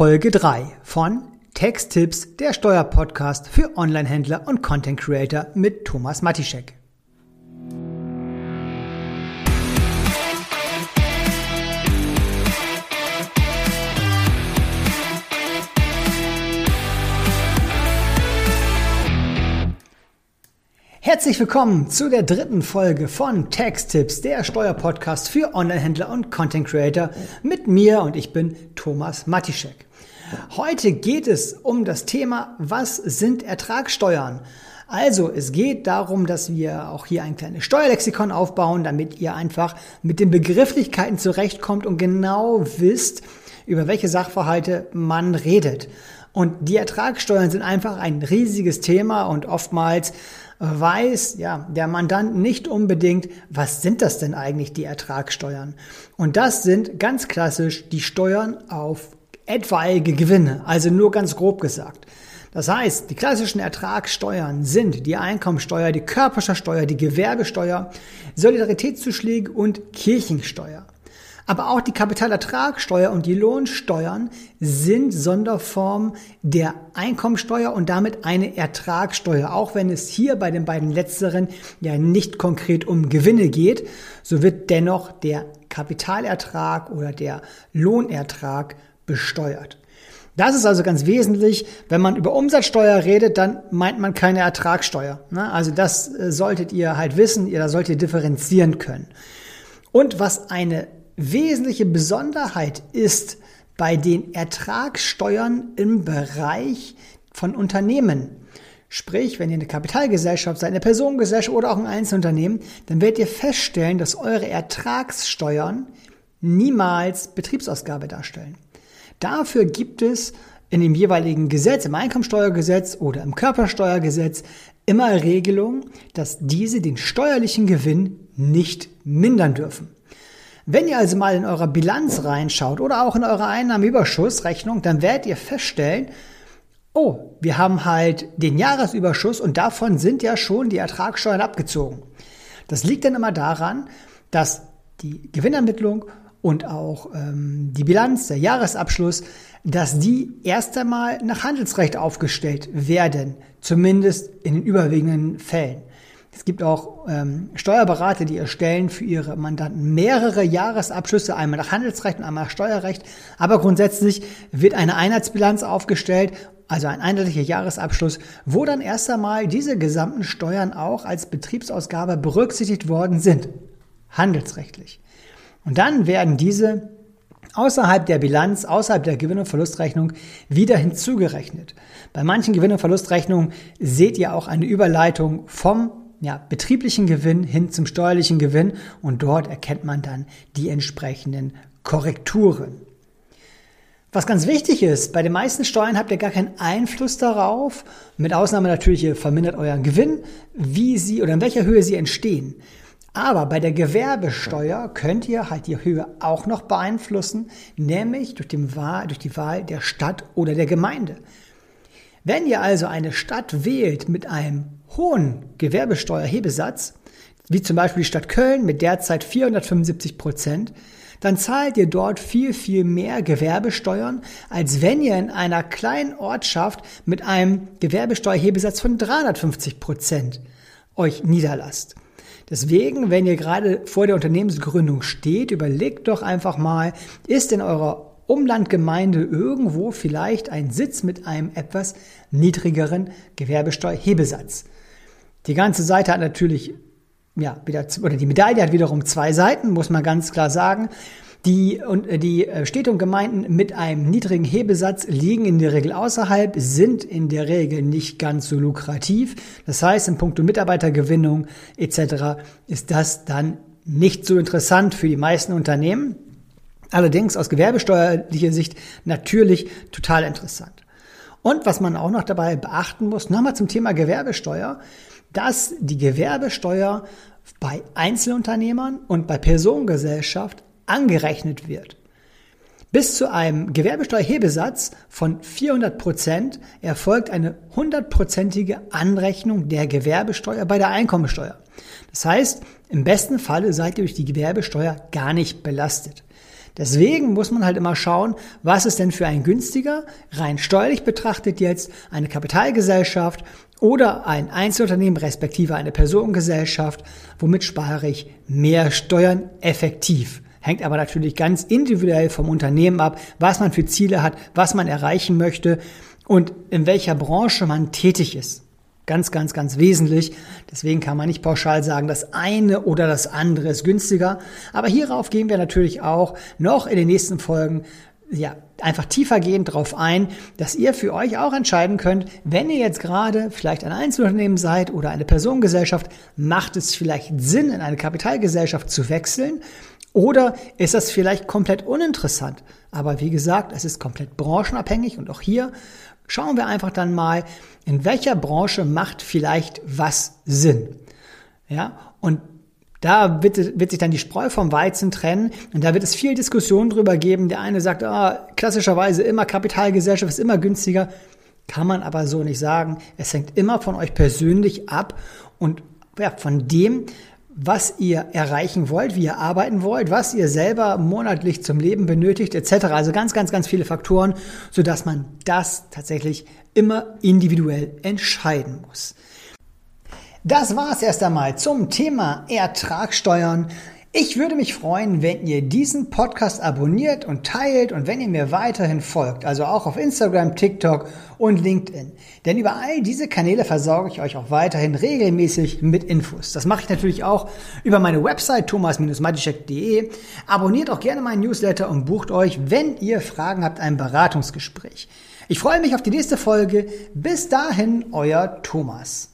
Folge 3 von Texttipps, der Steuerpodcast für Onlinehändler und Content Creator mit Thomas Matischek. Herzlich willkommen zu der dritten Folge von Texttipps, der Steuerpodcast für Onlinehändler und Content Creator mit mir und ich bin Thomas Matischek. Heute geht es um das Thema, was sind Ertragssteuern? Also, es geht darum, dass wir auch hier ein kleines Steuerlexikon aufbauen, damit ihr einfach mit den Begrifflichkeiten zurechtkommt und genau wisst, über welche Sachverhalte man redet. Und die Ertragssteuern sind einfach ein riesiges Thema und oftmals weiß ja der Mandant nicht unbedingt, was sind das denn eigentlich die Ertragssteuern? Und das sind ganz klassisch die Steuern auf etwaige Gewinne, also nur ganz grob gesagt. Das heißt, die klassischen Ertragssteuern sind die Einkommensteuer, die Körperschaftsteuer, die Gewerbesteuer, Solidaritätszuschläge und Kirchensteuer. Aber auch die Kapitalertragssteuer und die Lohnsteuern sind Sonderformen der Einkommensteuer und damit eine Ertragssteuer. Auch wenn es hier bei den beiden letzteren ja nicht konkret um Gewinne geht, so wird dennoch der Kapitalertrag oder der Lohnertrag besteuert. Das ist also ganz wesentlich. Wenn man über Umsatzsteuer redet, dann meint man keine Ertragssteuer. Ne? Also das äh, solltet ihr halt wissen, ihr solltet ihr differenzieren können. Und was eine wesentliche Besonderheit ist bei den Ertragssteuern im Bereich von Unternehmen. Sprich, wenn ihr eine Kapitalgesellschaft seid, eine Personengesellschaft oder auch ein Einzelunternehmen, dann werdet ihr feststellen, dass eure Ertragssteuern niemals Betriebsausgabe darstellen. Dafür gibt es in dem jeweiligen Gesetz, im Einkommensteuergesetz oder im Körpersteuergesetz, immer Regelungen, dass diese den steuerlichen Gewinn nicht mindern dürfen. Wenn ihr also mal in eurer Bilanz reinschaut oder auch in eure Einnahmenüberschussrechnung, dann werdet ihr feststellen, oh, wir haben halt den Jahresüberschuss und davon sind ja schon die Ertragssteuern abgezogen. Das liegt dann immer daran, dass die Gewinnermittlung und auch ähm, die Bilanz, der Jahresabschluss, dass die erst einmal nach Handelsrecht aufgestellt werden, zumindest in den überwiegenden Fällen. Es gibt auch ähm, Steuerberater, die erstellen für ihre Mandanten mehrere Jahresabschlüsse, einmal nach Handelsrecht und einmal nach Steuerrecht. Aber grundsätzlich wird eine Einheitsbilanz aufgestellt, also ein einheitlicher Jahresabschluss, wo dann erst einmal diese gesamten Steuern auch als Betriebsausgabe berücksichtigt worden sind, handelsrechtlich. Und dann werden diese außerhalb der Bilanz, außerhalb der Gewinn- und Verlustrechnung wieder hinzugerechnet. Bei manchen Gewinn- und Verlustrechnungen seht ihr auch eine Überleitung vom ja, betrieblichen Gewinn hin zum steuerlichen Gewinn und dort erkennt man dann die entsprechenden Korrekturen. Was ganz wichtig ist, bei den meisten Steuern habt ihr gar keinen Einfluss darauf, mit Ausnahme natürlich, ihr vermindert euren Gewinn, wie sie oder in welcher Höhe sie entstehen. Aber bei der Gewerbesteuer könnt ihr halt die Höhe auch noch beeinflussen, nämlich durch, Wahl, durch die Wahl der Stadt oder der Gemeinde. Wenn ihr also eine Stadt wählt mit einem hohen Gewerbesteuerhebesatz, wie zum Beispiel die Stadt Köln mit derzeit 475 Prozent, dann zahlt ihr dort viel, viel mehr Gewerbesteuern, als wenn ihr in einer kleinen Ortschaft mit einem Gewerbesteuerhebesatz von 350 Prozent euch niederlasst. Deswegen, wenn ihr gerade vor der Unternehmensgründung steht, überlegt doch einfach mal, ist in eurer Umlandgemeinde irgendwo vielleicht ein Sitz mit einem etwas niedrigeren Gewerbesteuerhebesatz. Die ganze Seite hat natürlich, ja, wieder, oder die Medaille hat wiederum zwei Seiten, muss man ganz klar sagen. Die, und äh, die äh, Städte und Gemeinden mit einem niedrigen Hebesatz liegen in der Regel außerhalb, sind in der Regel nicht ganz so lukrativ. Das heißt, in puncto Mitarbeitergewinnung etc. ist das dann nicht so interessant für die meisten Unternehmen. Allerdings aus gewerbesteuerlicher Sicht natürlich total interessant. Und was man auch noch dabei beachten muss, nochmal zum Thema Gewerbesteuer, dass die Gewerbesteuer bei Einzelunternehmern und bei Personengesellschaft angerechnet wird. Bis zu einem Gewerbesteuerhebesatz von 400 Prozent erfolgt eine hundertprozentige Anrechnung der Gewerbesteuer bei der Einkommensteuer. Das heißt, im besten Falle seid ihr durch die Gewerbesteuer gar nicht belastet. Deswegen muss man halt immer schauen, was ist denn für ein günstiger, rein steuerlich betrachtet jetzt, eine Kapitalgesellschaft oder ein Einzelunternehmen respektive eine Personengesellschaft, womit spare ich mehr Steuern effektiv. Hängt aber natürlich ganz individuell vom Unternehmen ab, was man für Ziele hat, was man erreichen möchte und in welcher Branche man tätig ist. Ganz, ganz, ganz wesentlich. Deswegen kann man nicht pauschal sagen, das eine oder das andere ist günstiger. Aber hierauf gehen wir natürlich auch noch in den nächsten Folgen ja, einfach tiefergehend darauf ein, dass ihr für euch auch entscheiden könnt, wenn ihr jetzt gerade vielleicht ein Einzelunternehmen seid oder eine Personengesellschaft, macht es vielleicht Sinn, in eine Kapitalgesellschaft zu wechseln oder ist das vielleicht komplett uninteressant? Aber wie gesagt, es ist komplett branchenabhängig und auch hier Schauen wir einfach dann mal, in welcher Branche macht vielleicht was Sinn. Ja, und da wird, wird, sich dann die Spreu vom Weizen trennen und da wird es viel Diskussion drüber geben. Der eine sagt, ah, klassischerweise immer Kapitalgesellschaft ist immer günstiger. Kann man aber so nicht sagen. Es hängt immer von euch persönlich ab und ja, von dem, was ihr erreichen wollt, wie ihr arbeiten wollt, was ihr selber monatlich zum Leben benötigt, etc. Also ganz, ganz, ganz viele Faktoren, sodass man das tatsächlich immer individuell entscheiden muss. Das war es erst einmal zum Thema Ertragsteuern. Ich würde mich freuen, wenn ihr diesen Podcast abonniert und teilt und wenn ihr mir weiterhin folgt, also auch auf Instagram, TikTok und LinkedIn. Denn über all diese Kanäle versorge ich euch auch weiterhin regelmäßig mit Infos. Das mache ich natürlich auch über meine Website thomas-matischek.de. Abonniert auch gerne meinen Newsletter und bucht euch, wenn ihr Fragen habt, ein Beratungsgespräch. Ich freue mich auf die nächste Folge. Bis dahin, euer Thomas.